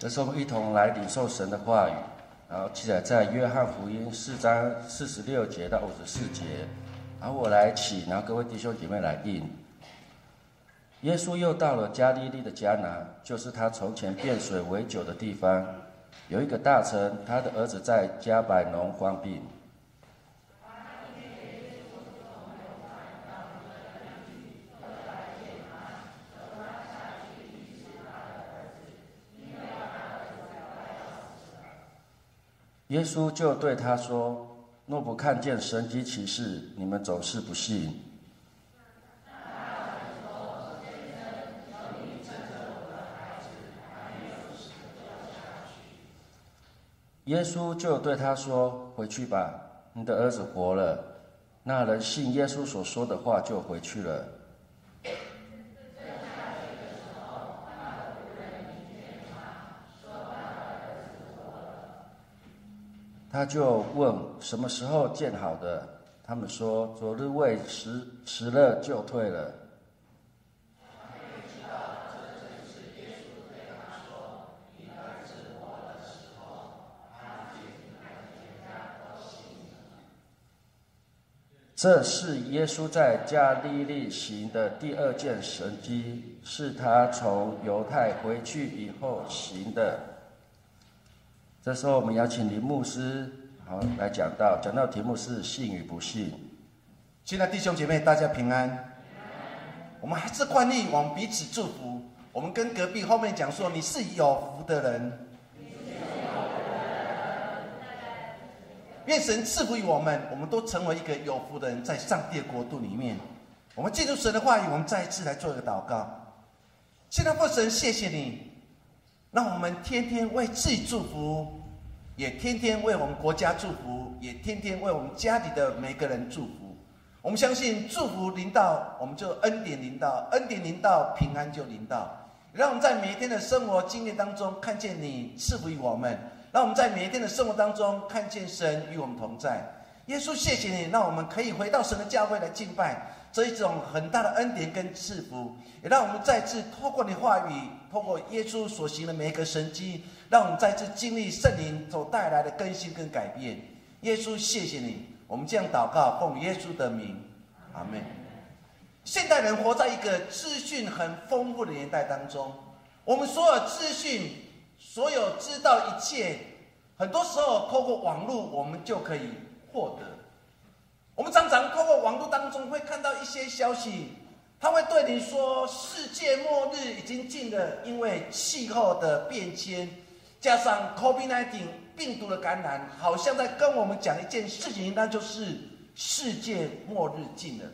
这是我们一同来领受神的话语，然后记载在约翰福音四章四十六节到五十四节。然后我来起，然后各位弟兄姐妹来应。耶稣又到了加利利的迦拿，就是他从前变水为酒的地方。有一个大臣，他的儿子在加百农患病。耶稣就对他说：“若不看见神迹奇事，你们总是不信。”耶稣就对他说：“回去吧，你的儿子活了。”那人信耶稣所说的话，就回去了。他就问什么时候建好的？他们说：“昨日未食食了就退了。”这是耶稣在加利利行的第二件神迹，是他从犹太回去以后行的。这时候，我们邀请林牧师好来讲到，讲到题目是信与不信。亲爱的弟兄姐妹，大家平安。我们还是惯例，我们彼此祝福。我们跟隔壁后面讲说，你是有福的人。愿神赐福于我们，我们都成为一个有福的人，在上帝的国度里面。我们进入神的话语，我们再一次来做一个祷告。现在，父神，谢谢你，让我们天天为自己祝福，也天天为我们国家祝福，也天天为我们家里的每个人祝福。我们相信，祝福临到，我们就恩典临到，恩典临到，平安就临到。让我们在每一天的生活经历当中，看见你赐福于我们。让我们在每一天的生活当中看见神与我们同在。耶稣，谢谢你，让我们可以回到神的教会来敬拜，这一种很大的恩典跟赐福，也让我们再次透过你话语，透过耶稣所行的每一个神迹，让我们再次经历圣灵所带来的更新跟改变。耶稣，谢谢你，我们这样祷告，奉耶稣的名，阿门。现代人活在一个资讯很丰富的年代当中，我们所有资讯。所有知道一切，很多时候透过网络，我们就可以获得。我们常常透过网络当中会看到一些消息，他会对你说世界末日已经近了，因为气候的变迁，加上 COVID-19 病毒的感染，好像在跟我们讲一件事情，那就是世界末日近了。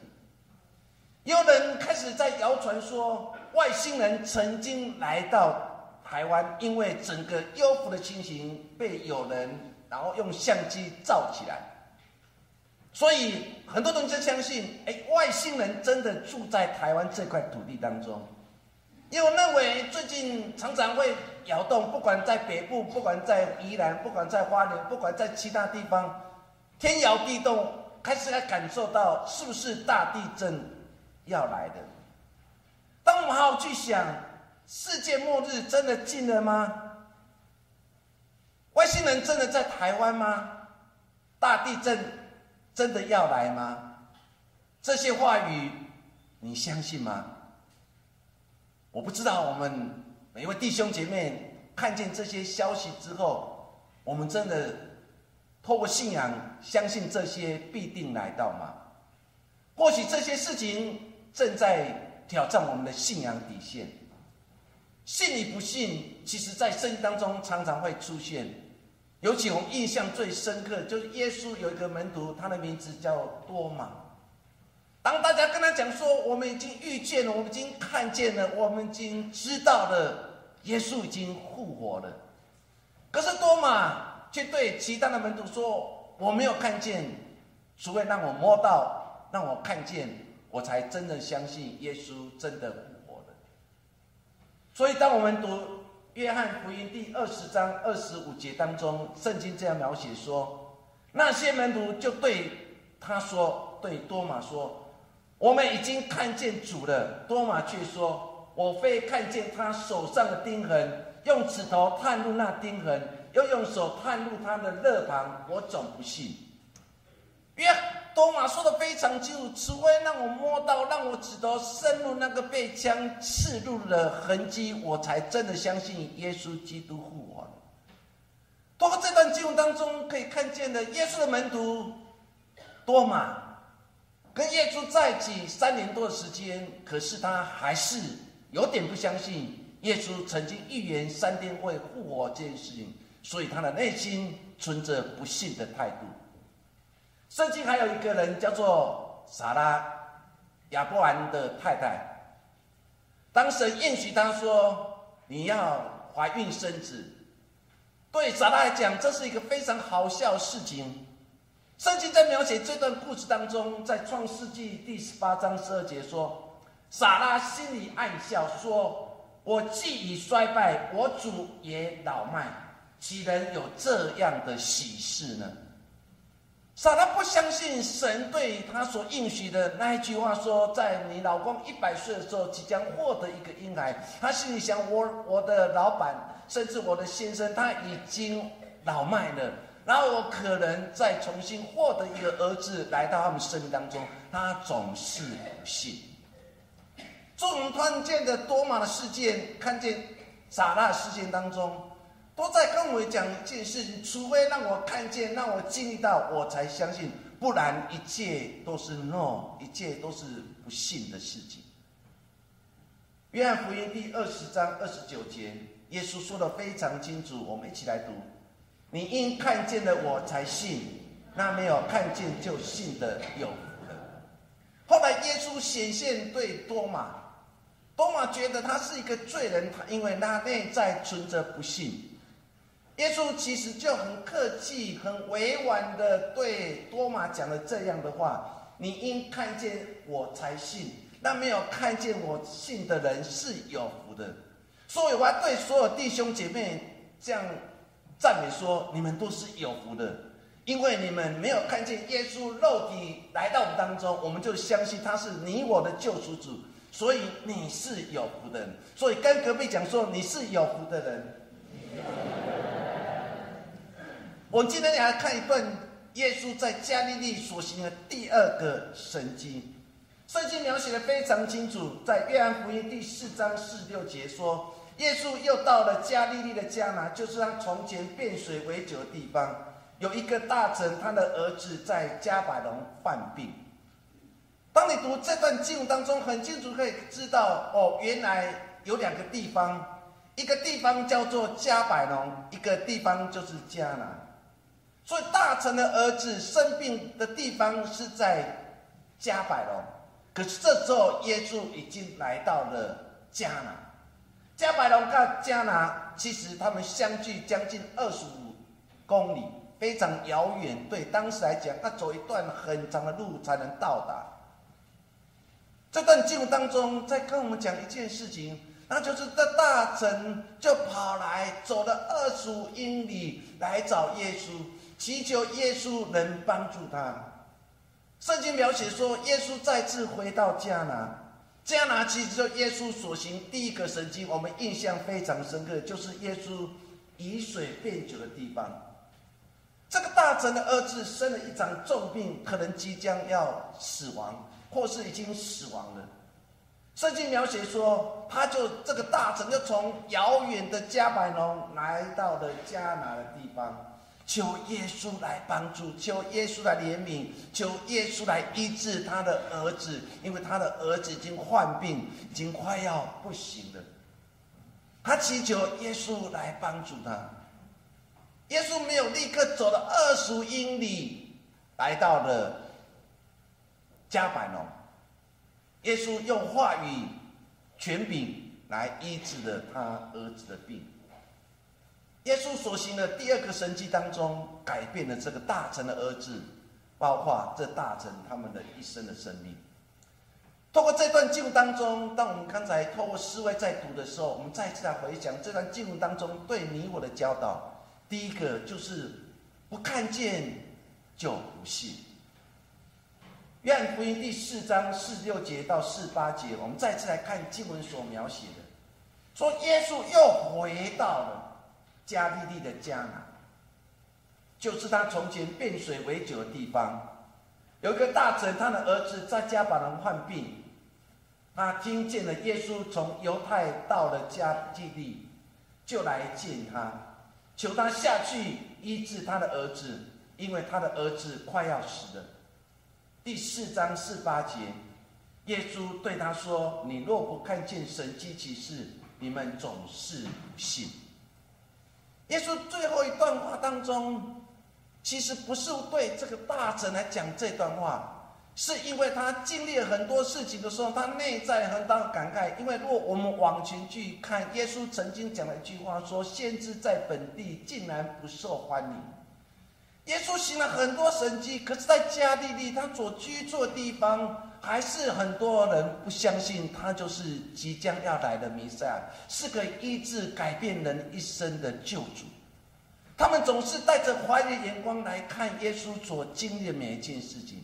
有人开始在谣传说外星人曾经来到。台湾因为整个优福的情形被有人然后用相机照起来，所以很多人就相信，哎，外星人真的住在台湾这块土地当中。因为我认为最近常常会摇动，不管在北部，不管在宜兰，不管在花莲，不管在其他地方，天摇地动，开始来感受到是不是大地震要来的。当我们好好去想。世界末日真的近了吗？外星人真的在台湾吗？大地震真的要来吗？这些话语你相信吗？我不知道。我们每一位弟兄姐妹看见这些消息之后，我们真的透过信仰相信这些必定来到吗？或许这些事情正在挑战我们的信仰底线。信与不信，其实在圣经当中常常会出现。尤其我们印象最深刻，就是耶稣有一个门徒，他的名字叫多马。当大家跟他讲说：“我们已经遇见了，我们已经看见了，我们已经知道了，耶稣已经复活了。”可是多马却对其他的门徒说：“我没有看见，除非让我摸到，让我看见，我才真的相信耶稣真的复活了。”所以，当我们读约翰福音第二十章二十五节当中，圣经这样描写说，那些门徒就对他说：“对多马说，我们已经看见主了。”多马却说：“我非看见他手上的钉痕，用指头探入那钉痕，又用手探入他的肋旁，我总不信。约多马说的非常清楚，除非让我摸到，让我指头深入那个被枪刺入的痕迹，我才真的相信耶稣基督复活。通过这段经文当中可以看见的，耶稣的门徒多马跟耶稣在一起三年多的时间，可是他还是。有点不相信耶稣曾经预言三天会复活这件事情，所以他的内心存着不信的态度。圣经还有一个人叫做撒拉，亚伯兰的太太。当神应许他说你要怀孕生子，对撒拉来讲这是一个非常好笑的事情。圣经在描写这段故事当中，在创世纪第十八章十二节说。撒拉心里暗笑，说：“我既已衰败，我主也老迈，岂能有这样的喜事呢？”撒拉不相信神对他所应许的那一句话，说：“在你老公一百岁的时候，即将获得一个婴孩。”他心里想：“我我的老板，甚至我的先生，他已经老迈了，然后我可能再重新获得一个儿子来到他们生命当中。”他总是不信。众人看见的多马的事件，看见撒拉事件当中，都在跟我讲一件事情：除非让我看见，让我经历到，我才相信；不然，一切都是 no，一切都是不信的事情。约翰福音第二十章二十九节，耶稣说的非常清楚，我们一起来读：你因看见了我才信，那没有看见就信的有福了。后来耶稣显现对多马。多马觉得他是一个罪人，他因为他内在存着不信。耶稣其实就很客气、很委婉的对多马讲了这样的话：“你应看见我才信，那没有看见我信的人是有福的。”所以我要对所有弟兄姐妹这样赞美说：“你们都是有福的，因为你们没有看见耶稣肉体来到我们当中，我们就相信他是你我的救赎主。”所以你是有福的人，所以跟隔壁讲说你是有福的人。我们今天也来看一段耶稣在加利利所行的第二个神迹，圣经描写的非常清楚，在约翰福音第四章四六节说，耶稣又到了加利利的迦拿，就是他从前变水为酒的地方，有一个大臣，他的儿子在加百隆患病。当你读这段经文当中，很清楚可以知道，哦，原来有两个地方，一个地方叫做加百农，一个地方就是迦南。所以大臣的儿子生病的地方是在加百隆，可是这时候耶稣已经来到了迦南。加百隆跟迦南其实他们相距将近二十五公里，非常遥远。对当时来讲，要走一段很长的路才能到达。这段经文当中，在跟我们讲一件事情，那就是这大臣就跑来走了二十五英里来找耶稣，祈求耶稣能帮助他。圣经描写说，耶稣再次回到迦拿，迦拿其实就耶稣所行第一个神迹，我们印象非常深刻，就是耶稣以水变酒的地方。这个大臣的儿子生了一场重病，可能即将要死亡。或是已经死亡了。圣经描写说，他就这个大臣就从遥远的加百农来到了迦拿的地方，求耶稣来帮助，求耶稣来怜悯，求耶稣来医治他的儿子，因为他的儿子已经患病，已经快要不行了。他祈求耶稣来帮助他。耶稣没有立刻走了二十英里，来到了。加百农，耶稣用话语权柄来医治了他儿子的病。耶稣所行的第二个神迹当中，改变了这个大臣的儿子，包括这大臣他们的一生的生命。透过这段经文当中，当我们刚才透过思维在读的时候，我们再次来回想这段经文当中对你我的教导。第一个就是不看见就不信。约翰福音第四章四六节到四八节，我们再次来看经文所描写的，说耶稣又回到了加利利的迦南，就是他从前变水为酒的地方。有一个大臣，他的儿子在家把人患病，他听见了耶稣从犹太到了加利利，就来见他，求他下去医治他的儿子，因为他的儿子快要死了。第四章四八节，耶稣对他说：“你若不看见神迹奇事，你们总是不信。”耶稣最后一段话当中。其实不是对这个大臣来讲这段话，是因为他经历了很多事情的时候，他内在很大的感慨。因为如果我们往前去看，耶稣曾经讲了一句话，说：“先知在本地竟然不受欢迎。”耶稣行了很多神迹，可是，在加利利他所居住的地方，还是很多人不相信他就是即将要来的弥赛亚，是个医治改变人一生的救主。他们总是带着怀疑的眼光来看耶稣所经历的每一件事情，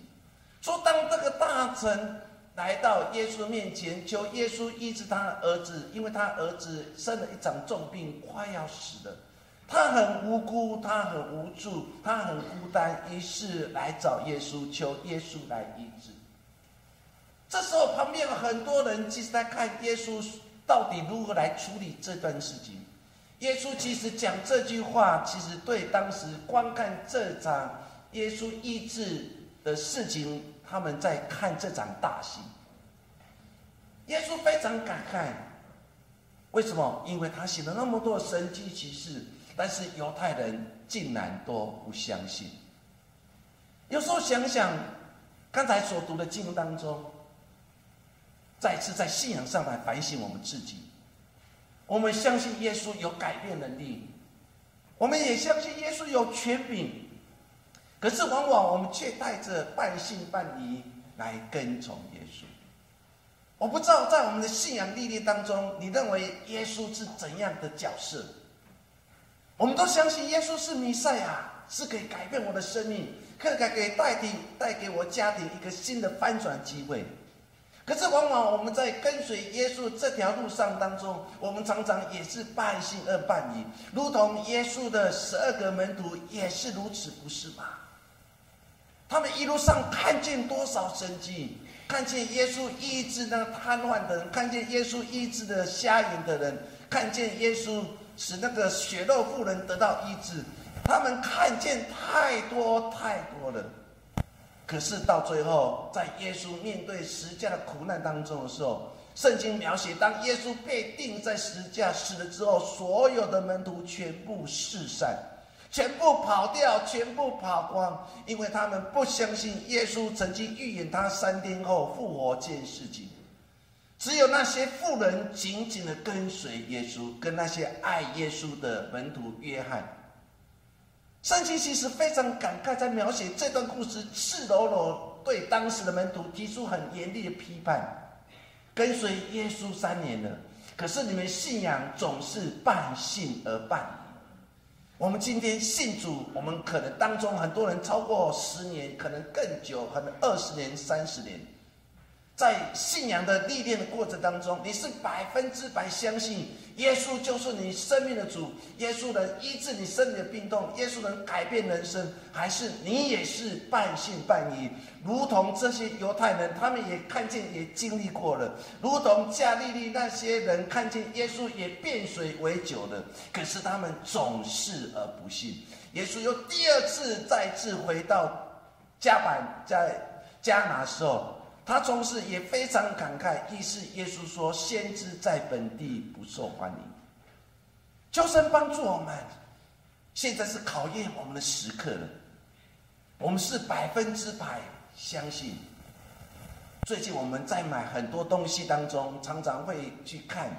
说当这个大臣来到耶稣面前，求耶稣医治他的儿子，因为他儿子生了一场重病，快要死了，他很无辜，他很无助，他很孤单，于是来找耶稣，求耶稣来医治。这时候旁边有很多人，其实在看耶稣到底如何来处理这段事情。耶稣其实讲这句话，其实对当时观看这场耶稣医治的事情，他们在看这场大戏。耶稣非常感慨，为什么？因为他写了那么多神迹奇事，但是犹太人竟然都不相信。有时候想想，刚才所读的经文当中，再次在信仰上来反省我们自己。我们相信耶稣有改变能力，我们也相信耶稣有权柄，可是往往我们却带着半信半疑来跟从耶稣。我不知道在我们的信仰历练当中，你认为耶稣是怎样的角色？我们都相信耶稣是弥赛亚，是可以改变我的生命，可以给带领带给我家庭一个新的翻转机会。可是，往往我们在跟随耶稣这条路上当中，我们常常也是半信而半疑，如同耶稣的十二个门徒也是如此，不是吗？他们一路上看见多少神迹，看见耶稣医治那瘫痪的人，看见耶稣医治的瞎眼的人，看见耶稣使那个血肉妇人得到医治，他们看见太多太多了。可是到最后，在耶稣面对十架的苦难当中的时候，圣经描写，当耶稣被钉在十架死了之后，所有的门徒全部四散，全部跑掉，全部跑光，因为他们不相信耶稣曾经预言他三天后复活这件事情。只有那些富人紧紧的跟随耶稣，跟那些爱耶稣的门徒约翰。圣经其实非常感慨，在描写这段故事，赤裸裸对当时的门徒提出很严厉的批判。跟随耶稣三年了，可是你们信仰总是半信而半疑。我们今天信主，我们可能当中很多人超过十年，可能更久，可能二十年、三十年。在信仰的历练的过程当中，你是百分之百相信耶稣就是你生命的主，耶稣能医治你身体的病痛，耶稣能改变人生，还是你也是半信半疑？如同这些犹太人，他们也看见，也经历过了；如同加利利那些人看见耶稣也变水为酒了，可是他们总是而不信。耶稣又第二次再次回到加百在加拿时候。他同时也非常感慨，意思耶稣说：“先知在本地不受欢迎。”求神帮助我们，现在是考验我们的时刻了。我们是百分之百相信。最近我们在买很多东西当中，常常会去看，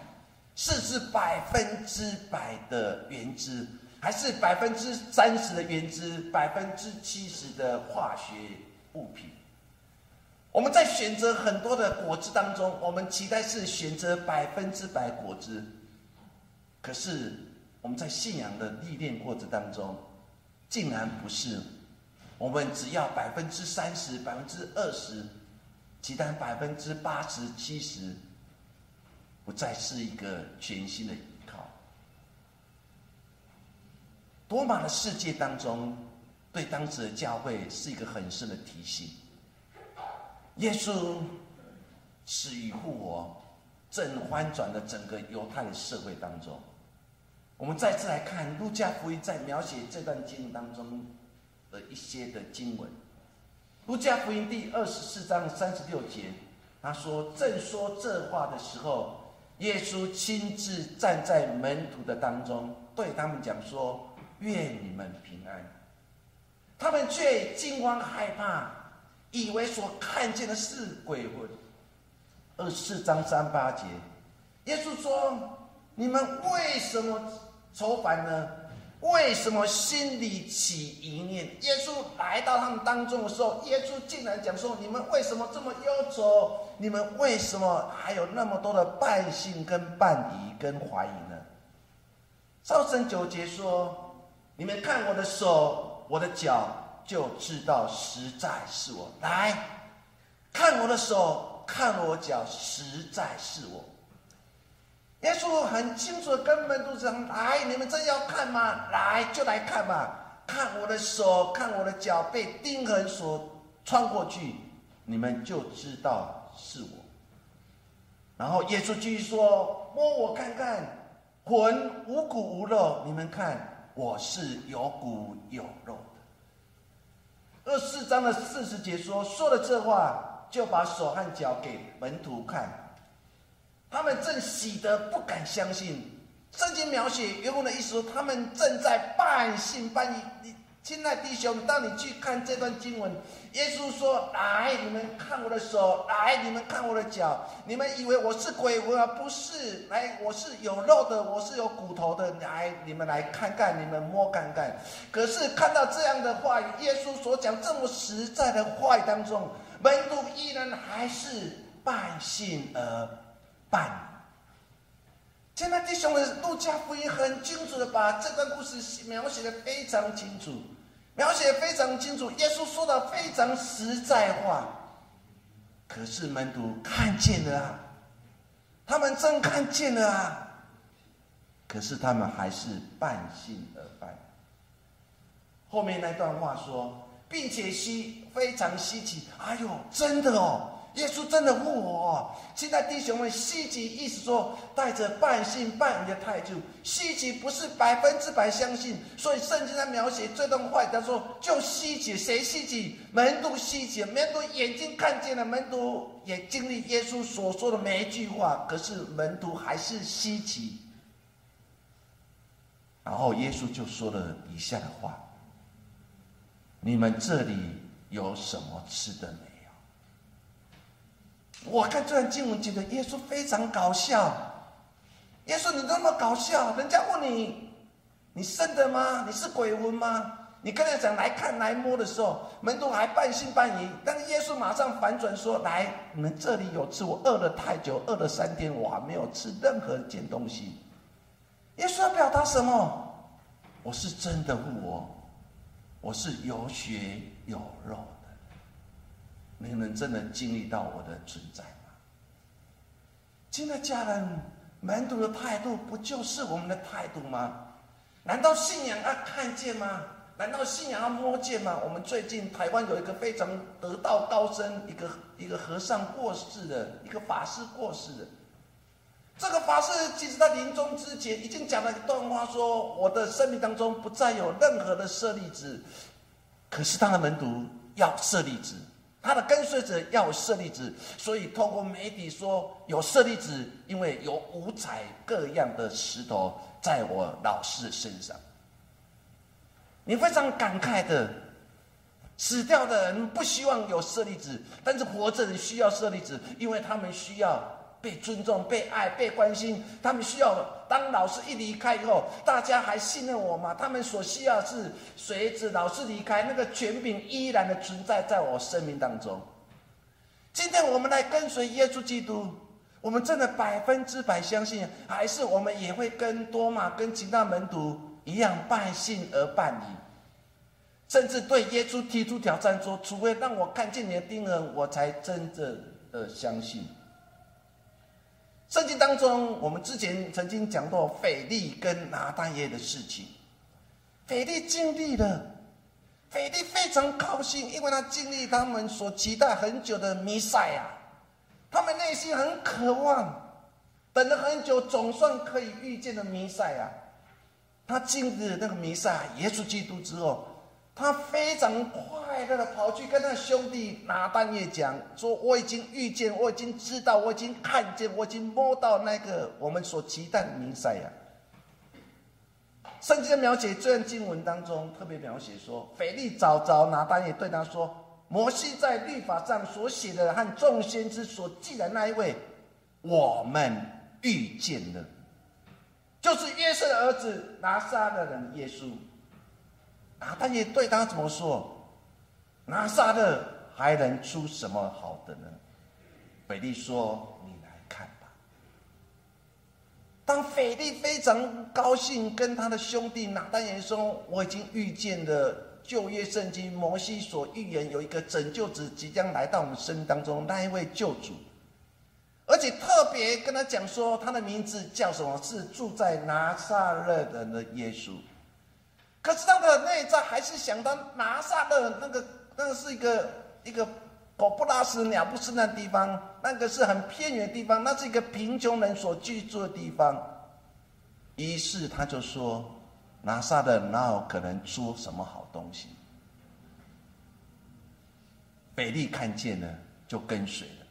是是百分之百的原汁，还是百分之三十的原汁，百分之七十的化学物品。我们在选择很多的果汁当中，我们期待是选择百分之百果汁。可是我们在信仰的历练过程当中，竟然不是。我们只要百分之三十、百分之二十，其他百分之八十、七十，不再是一个全新的依靠。多马的世界当中，对当时的教会是一个很深的提醒。耶稣是与护我，正翻转了整个犹太的社会当中。我们再次来看路加福音在描写这段经文当中的一些的经文。路加福音第二十四章三十六节，他说：“正说这话的时候，耶稣亲自站在门徒的当中，对他们讲说：‘愿你们平安。’他们却惊慌害怕，以为所看见的是鬼魂。”二十四章三八节，耶稣说：“你们为什么？”愁烦呢？为什么心里起疑念？耶稣来到他们当中的时候，耶稣竟然讲说：“你们为什么这么忧愁？你们为什么还有那么多的半信、跟半疑、跟怀疑呢？”赵生九节说：“你们看我的手，我的脚，就知道实在是我。来看我的手，看我脚，实在是我。”耶稣很清楚的跟门徒讲：“来，你们真要看吗？来，就来看吧。看我的手，看我的脚被钉痕所穿过去，你们就知道是我。”然后耶稣继续说：“摸我看看，魂无骨无肉，你们看我是有骨有肉二十四章的四十节说：“说了这话，就把手和脚给门徒看。”他们正喜得不敢相信，圣经描写原文的意思说，他们正在半信半疑。亲爱弟兄，当你去看这段经文，耶稣说：“来，你们看我的手；来，你们看我的脚。你们以为我是鬼魂啊？不是，来，我是有肉的，我是有骨头的。来，你们来看看，你们摸看看。可是看到这样的话语，耶稣所讲这么实在的话语当中，门徒依然还是半信而。办。现在弟兄们，路加福音很清楚的把这段故事描写的非常清楚，描写非常清楚。耶稣说的非常实在话，可是门徒看见了啊，他们真看见了啊，可是他们还是半信而半。后面那段话说，并且稀非常稀奇，哎呦，真的哦。耶稣真的复活！现在弟兄们，希奇意思说带着半信半疑的态度，希奇不是百分之百相信，所以圣经在描写这段话，他说就希奇，谁希奇？门徒希奇，门徒眼睛看见了，门徒也经历耶稣所说的每一句话，可是门徒还是稀奇。然后耶稣就说了以下的话：你们这里有什么吃的没？我看这段经文，觉得耶稣非常搞笑。耶稣，你那么搞笑，人家问你，你生的吗？你是鬼魂吗？你跟他讲来看来摸的时候，门徒还半信半疑。但是耶稣马上反转说：“来，你们这里有吃，我饿了太久，饿了三天，我还没有吃任何一件东西。”耶稣要表达什么？我是真的我，我是有血有肉。你们真的经历到我的存在吗？亲爱的家人，门徒的态度不就是我们的态度吗？难道信仰要看见吗？难道信仰要摸见吗？我们最近台湾有一个非常得道高僧，一个一个和尚过世的，一个法师过世的。这个法师其实在临终之前已经讲了一段话，说我的生命当中不再有任何的舍利子，可是他的门徒要舍利子。他的跟随者要有舍利子，所以透过媒体说有舍利子，因为有五彩各样的石头在我老师身上。你非常感慨的，死掉的人不希望有舍利子，但是活着人需要舍利子，因为他们需要。被尊重、被爱、被关心，他们需要。当老师一离开以后，大家还信任我吗？他们所需要是随着老师离开，那个权柄依然的存在在我生命当中。今天我们来跟随耶稣基督，我们真的百分之百相信，还是我们也会跟多马、跟其他门徒一样半信而半疑？甚至对耶稣提出挑战说：“除非让我看见你的钉痕，我才真正的相信。”圣经当中，我们之前曾经讲过腓力跟拿单耶的事情。腓力经历了，腓力非常高兴，因为他经历他们所期待很久的弥赛亚，他们内心很渴望，等了很久，总算可以遇见的弥赛亚。他经历了那个弥赛亚耶稣基督之后。他非常快乐的跑去跟他兄弟拿单叶讲说：“我已经遇见，我已经知道，我已经看见，我已经摸到那个我们所期待的弥赛亚。”圣经的描写这段经文当中特别描写说，腓力找着拿单叶对他说：“摩西在律法上所写的和众先知所记的那一位，我们遇见了，就是约瑟的儿子拿撒勒人耶稣。”拿但也对他怎么说？拿撒勒还能出什么好的呢？腓力说：“你来看吧。”当腓力非常高兴，跟他的兄弟拿但也说：“我已经遇见了旧约圣经摩西所预言，有一个拯救者即将来到我们生命当中，那一位救主，而且特别跟他讲说，他的名字叫什么？是住在拿撒勒人的耶稣。”可是他的内在还是想到拿撒勒那个，那个是一个一个狗不拉屎鸟不生的地方，那个是很偏远的地方，那是一个贫穷人所居住的地方。于是他就说：“拿撒勒哪有可能出什么好东西？”北利看见了，就跟随了；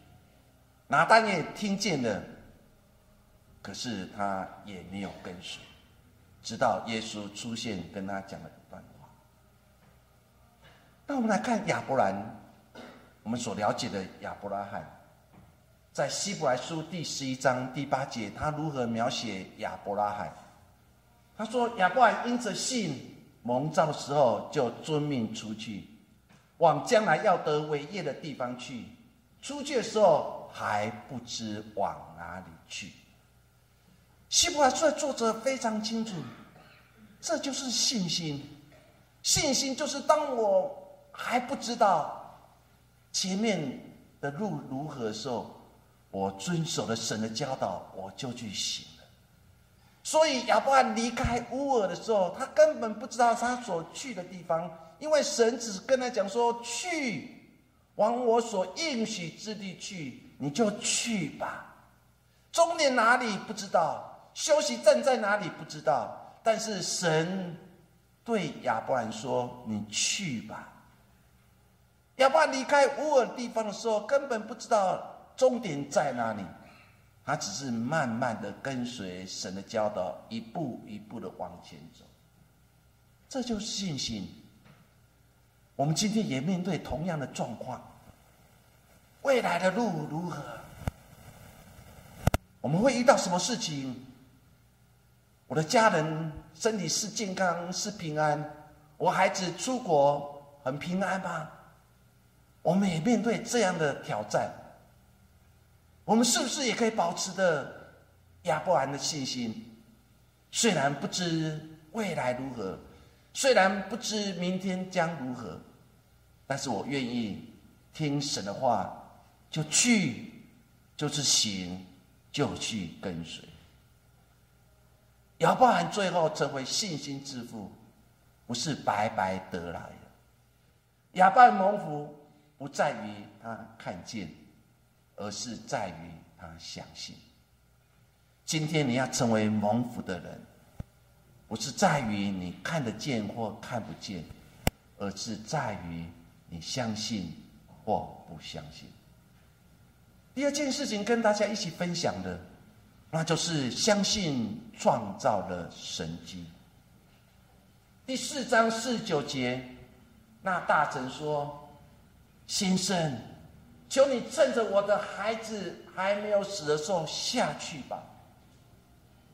拿丹也听见了，可是他也没有跟随。直到耶稣出现，跟他讲了。那我们来看亚伯兰，我们所了解的亚伯拉罕，在希伯来书第十一章第八节，他如何描写亚伯拉罕？他说：“亚伯兰因着信蒙召的时候，就遵命出去，往将来要得伟业的地方去。出去的时候还不知往哪里去。”希伯来书的作者非常清楚，这就是信心。信心就是当我还不知道前面的路如何的时候，我遵守了神的教导，我就去行了。所以亚伯拉离开乌尔的时候，他根本不知道他所去的地方，因为神只跟他讲说：“去，往我所应许之地去，你就去吧。”终点哪里不知道。休息站在哪里不知道，但是神对亚伯兰说：“你去吧。”亚伯离开乌尔地方的时候，根本不知道终点在哪里，他只是慢慢的跟随神的教导，一步一步的往前走。这就是信心。我们今天也面对同样的状况，未来的路如何？我们会遇到什么事情？我的家人身体是健康是平安，我孩子出国很平安吗？我们也面对这样的挑战，我们是不是也可以保持着亚伯兰的信心？虽然不知未来如何，虽然不知明天将如何，但是我愿意听神的话，就去，就是行，就去跟随。亚伯兰最后成为信心之父，不是白白得来的。亚伯兰蒙福不在于他看见，而是在于他相信。今天你要成为蒙福的人，不是在于你看得见或看不见，而是在于你相信或不相信。第二件事情跟大家一起分享的。那就是相信创造了神迹。第四章四九节，那大臣说：“先生，求你趁着我的孩子还没有死的时候下去吧。”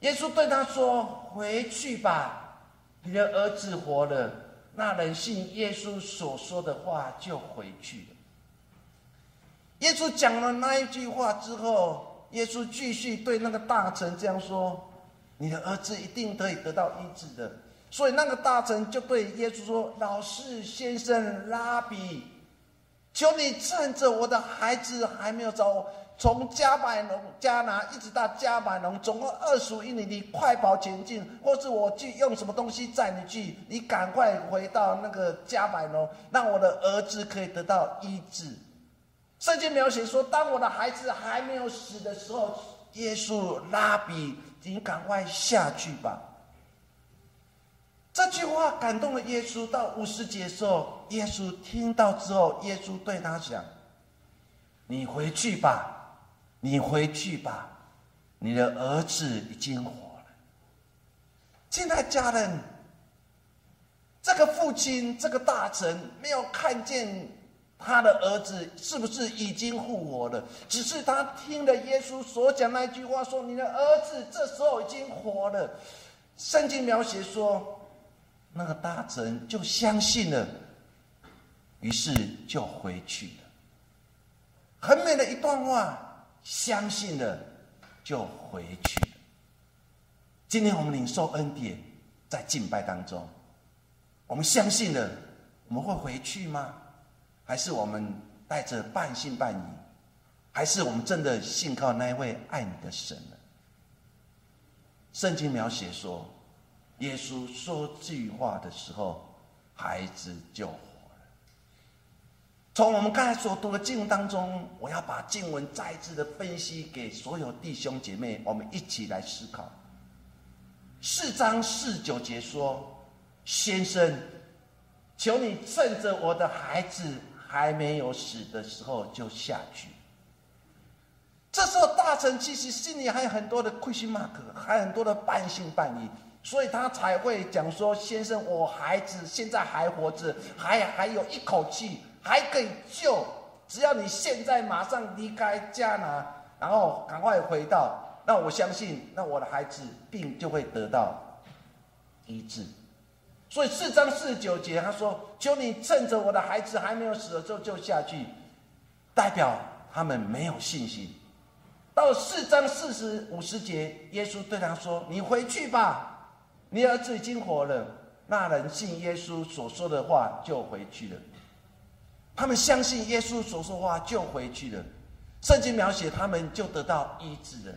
耶稣对他说：“回去吧，你的儿子活了。”那人信耶稣所说的话，就回去了。耶稣讲了那一句话之后。耶稣继续对那个大臣这样说：“你的儿子一定可以得到医治的。”所以那个大臣就对耶稣说：“老师、先生、拉比，求你趁着我的孩子还没有走，从加百农加拿一直到加百农，总共二十五英里，你快跑前进，或是我去用什么东西载你去，你赶快回到那个加百农，让我的儿子可以得到医治。”圣经描写说，当我的孩子还没有死的时候，耶稣拉比，你赶快下去吧。这句话感动了耶稣。到五十节的时候，耶稣听到之后，耶稣对他讲：“你回去吧，你回去吧，你的儿子已经活了。”亲爱的家人，这个父亲，这个大臣没有看见。他的儿子是不是已经复活了？只是他听了耶稣所讲那句话，说：“你的儿子这时候已经活了。”圣经描写说，那个大臣就相信了，于是就回去了。很美的一段话，相信了就回去了。今天我们领受恩典，在敬拜当中，我们相信了，我们会回去吗？还是我们带着半信半疑，还是我们真的信靠那一位爱你的神呢？圣经描写说，耶稣说句话的时候，孩子就活了。从我们刚才所读的经文当中，我要把经文再次的分析给所有弟兄姐妹，我们一起来思考。四章四九节说：“先生，求你趁着我的孩子。”还没有死的时候就下去。这时候大臣其实心里还有很多的亏心 mark，还有很多的半信半疑，所以他才会讲说：“先生，我孩子现在还活着，还还有一口气，还可以救。只要你现在马上离开加拿，然后赶快回到，那我相信，那我的孩子病就会得到医治。”所以四章四十九节，他说：“求你趁着我的孩子还没有死的时候就下去。”代表他们没有信心。到四章四十五十节，耶稣对他说：“你回去吧，你儿子已经活了。”那人信耶稣所说的话，就回去了。他们相信耶稣所说话，就回去了。圣经描写他们就得到医治了。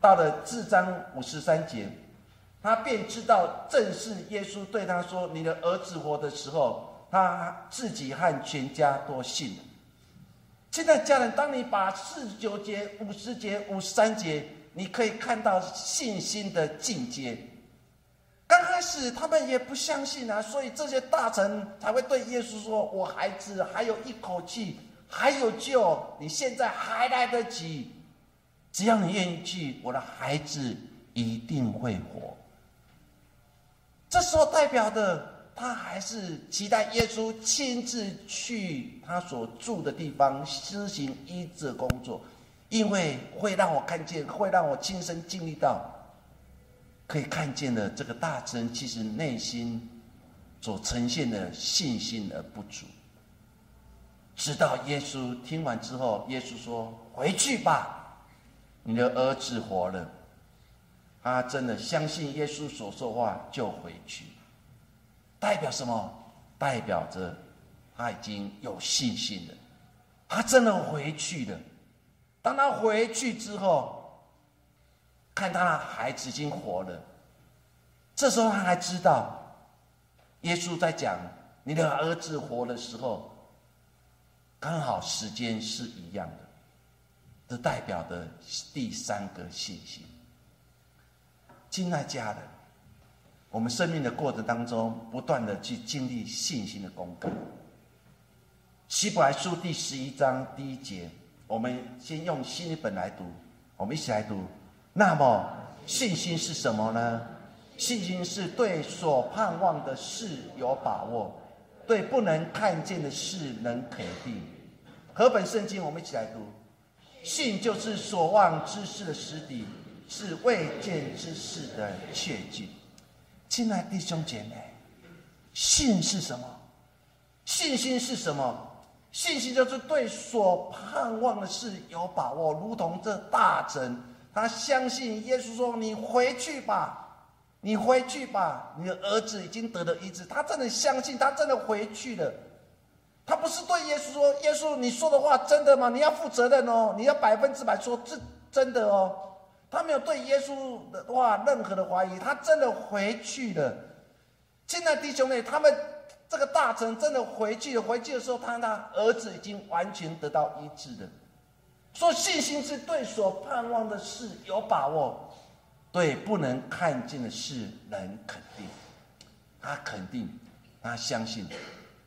到了四章五十三节。他便知道，正是耶稣对他说：“你的儿子活的时候，他自己和全家都信了。”现在家人，当你把四十九节、五十节、五十三节，你可以看到信心的进阶。始他们也不相信啊，所以这些大臣才会对耶稣说：“我孩子还有一口气，还有救，你现在还来得及，只要你愿意去，我的孩子一定会活。”这时候代表的，他还是期待耶稣亲自去他所住的地方施行医治工作，因为会让我看见，会让我亲身经历到，可以看见的这个大臣其实内心所呈现的信心而不足。直到耶稣听完之后，耶稣说：“回去吧，你的儿子活了。”他真的相信耶稣所说话就回去，代表什么？代表着他已经有信心了。他真的回去了。当他回去之后，看他的孩子已经活了，这时候他还知道，耶稣在讲你的儿子活的时候，刚好时间是一样的，这代表的第三个信息。亲爱家人，我们生命的过程当中，不断的去经历信心的功课。希伯来书第十一章第一节，我们先用新一本来读，我们一起来读。那么，信心是什么呢？信心是对所盼望的事有把握，对不能看见的事能肯定。和本圣经，我们一起来读。信就是所望之事的实底。是未见之事的切据。亲爱弟兄姐妹，信是什么？信心是什么？信心就是对所盼望的事有把握，如同这大臣，他相信耶稣说：“你回去吧，你回去吧，你的儿子已经得了医治。”他真的相信，他真的回去了。他不是对耶稣说：“耶稣，你说的话真的吗？你要负责任哦，你要百分之百说这真的哦。”他没有对耶稣的话任何的怀疑，他真的回去了。亲爱的弟兄妹，他们这个大臣真的回去了。回去的时候，他那儿子已经完全得到医治了。说信心是对所盼望的事有把握，对不能看见的事能肯定。他肯定，他相信，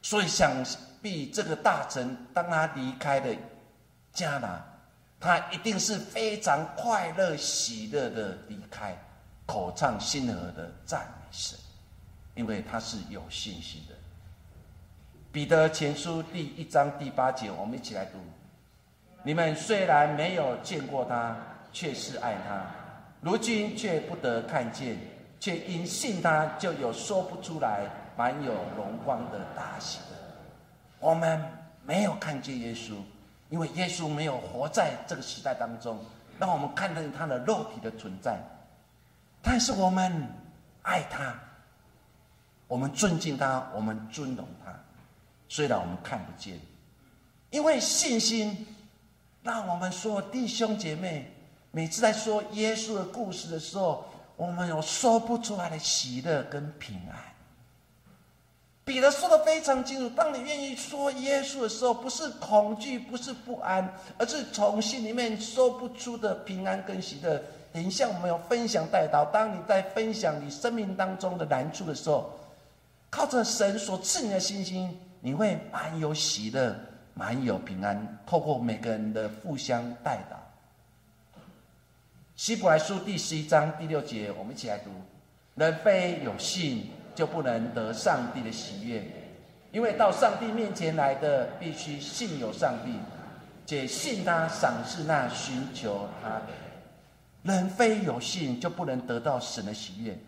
所以想必这个大臣当他离开了迦拿，他一定是非常快乐喜乐的离开，口唱心和的赞美神，因为他是有信心的。彼得前书第一章第八节，我们一起来读。你们虽然没有见过他，却是爱他；如今却不得看见，却因信他，就有说不出来、满有荣光的大喜的。我们没有看见耶稣，因为耶稣没有活在这个时代当中，让我们看见他的肉体的存在。但是我们爱他，我们尊敬他，我们尊荣他。虽然我们看不见，因为信心。让我们说弟兄姐妹，每次在说耶稣的故事的时候，我们有说不出来的喜乐跟平安。彼得说的非常清楚：，当你愿意说耶稣的时候，不是恐惧，不是不安，而是从心里面说不出的平安跟喜乐。等一下我们有分享带到，当你在分享你生命当中的难处的时候，靠着神所赐你的信心，你会满有喜乐。满有平安，透过每个人的互相带导。希伯来书第十一章第六节，我们一起来读：人非有信，就不能得上帝的喜悦，因为到上帝面前来的，必须信有上帝，且信他赏赐那寻求他的。人非有信，就不能得到神的喜悦，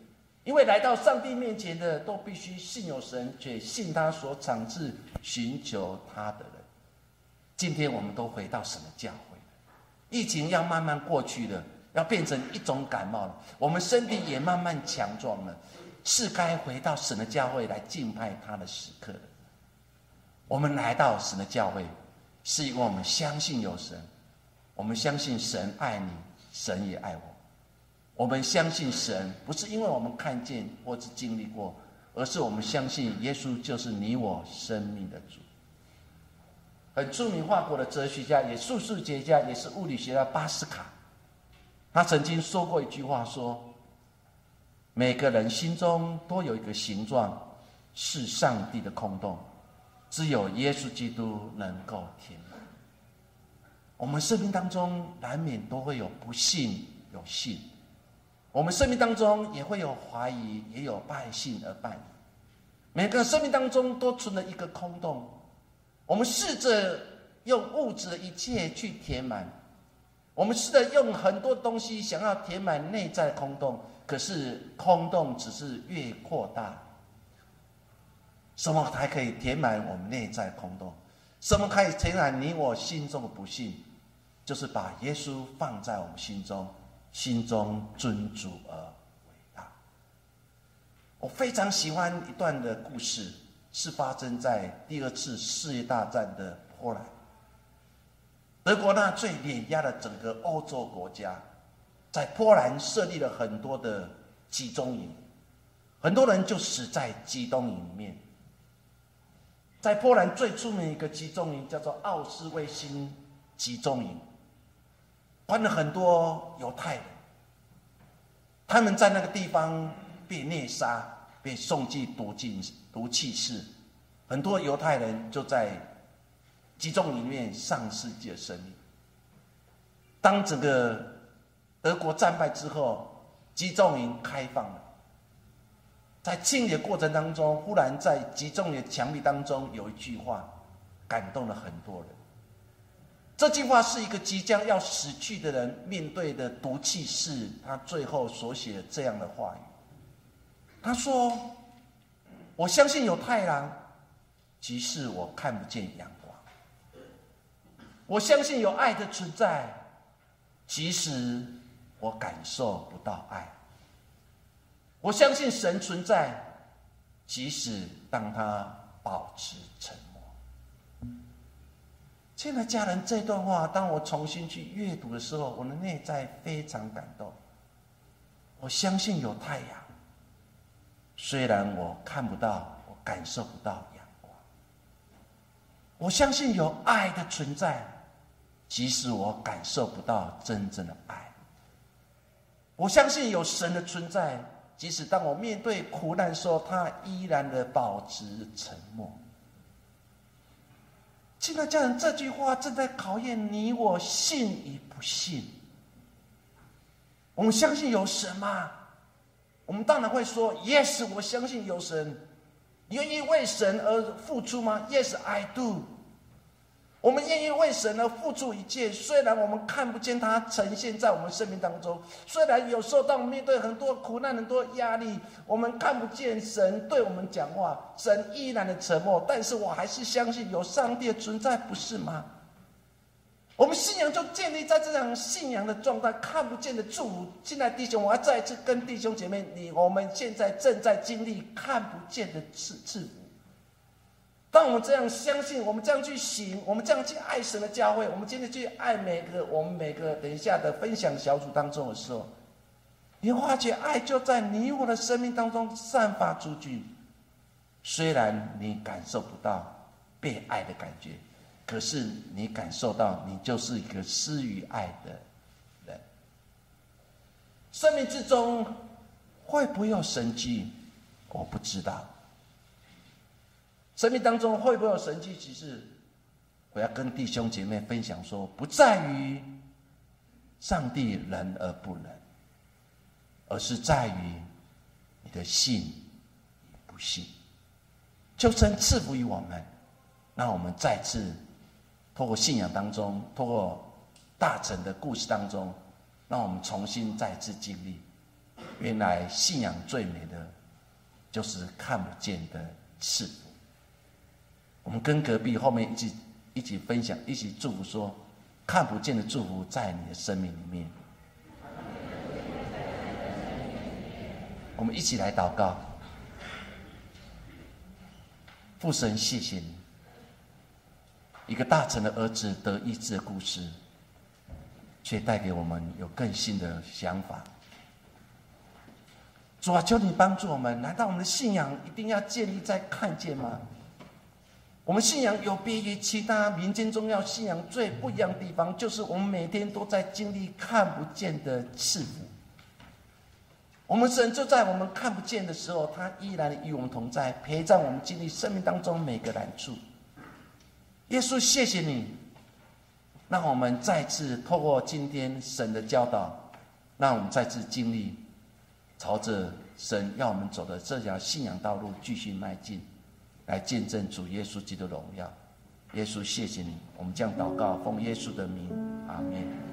因为来到上帝面前的，都必须信有神，且信他所赏赐寻求他的。今天我们都回到神的教会，疫情要慢慢过去了，要变成一种感冒了。我们身体也慢慢强壮了，是该回到神的教会来敬拜他的时刻了。我们来到神的教会，是因为我们相信有神，我们相信神爱你，神也爱我。我们相信神，不是因为我们看见或是经历过，而是我们相信耶稣就是你我生命的主。很著名法国的哲学家，也数数学家，也是物理学家巴斯卡，他曾经说过一句话：说每个人心中都有一个形状，是上帝的空洞，只有耶稣基督能够填满。我们生命当中难免都会有不信，有信；我们生命当中也会有怀疑，也有半信而半疑。每个生命当中都存了一个空洞。我们试着用物质的一切去填满，我们试着用很多东西想要填满内在空洞，可是空洞只是越扩大。什么才可以填满我们内在空洞？什么可以填满你我心中的不幸？就是把耶稣放在我们心中，心中尊主而伟大。我非常喜欢一段的故事。是发生在第二次世界大战的波兰，德国那最碾压了整个欧洲国家，在波兰设立了很多的集中营，很多人就死在集中营里面。在波兰最出名一个集中营叫做奥斯威辛集中营，关了很多犹太人，他们在那个地方被虐杀。被送进毒进毒气室，很多犹太人就在集中营里面丧失自己的生命。当整个德国战败之后，集中营开放了，在清理的过程当中，忽然在集中营墙壁当中有一句话，感动了很多人。这句话是一个即将要死去的人面对的毒气室，他最后所写这样的话语。他说：“我相信有太阳，即使我看不见阳光；我相信有爱的存在，即使我感受不到爱；我相信神存在，即使当他保持沉默。亲爱的家人，这段话当我重新去阅读的时候，我的内在非常感动。我相信有太阳，虽然我看不到，我感受不到阳光。我相信有爱的存在，即使我感受不到真正的爱。我相信有神的存在，即使当我面对苦难的时候，他依然的保持沉默。亲爱的家人，这句话正在考验你我信与不信。我们相信有神吗？我们当然会说：“Yes，我相信有神。”愿意为神而付出吗？Yes，I do。我们愿意为神而付出一切，虽然我们看不见它呈现在我们生命当中，虽然有时候当我们面对很多苦难、很多压力，我们看不见神对我们讲话，神依然的沉默，但是我还是相信有上帝的存在，不是吗？我们信仰就建立在这样信仰的状态，看不见的祝福。亲爱的弟兄，我要再次跟弟兄姐妹，你我们现在正在经历看不见的赐赐福。当我们这样相信，我们这样去行，我们这样去爱神的教会，我们今天去爱每个我们每个等一下的分享小组当中的时候，你发觉爱就在你我的生命当中散发出去。虽然你感受不到被爱的感觉。可是你感受到，你就是一个施予爱的人。生命之中会不会有神迹？我不知道。生命当中会不会有神迹？其实我要跟弟兄姐妹分享说，不在于上帝仁而不仁，而是在于你的信不信。求神赐福于我们，让我们再次。透过信仰当中，透过大臣的故事当中，让我们重新再次经历，原来信仰最美的，就是看不见的赐福。我们跟隔壁后面一起一起分享，一起祝福说，看不见的祝福在你的生命里面。我们一起来祷告，父神，谢谢你。一个大臣的儿子得医治的故事，却带给我们有更新的想法。主啊，求你帮助我们。难道我们的信仰一定要建立在看见吗？我们信仰有别于其他民间宗教信仰最不一样的地方，就是我们每天都在经历看不见的赐福。我们神就在我们看不见的时候，他依然与我们同在，陪在我们经历生命当中每个难处。耶稣，谢谢你，让我们再次透过今天神的教导，让我们再次经历，朝着神要我们走的这条信仰道路继续迈进，来见证主耶稣基督的荣耀。耶稣，谢谢你，我们将祷告奉耶稣的名，阿门。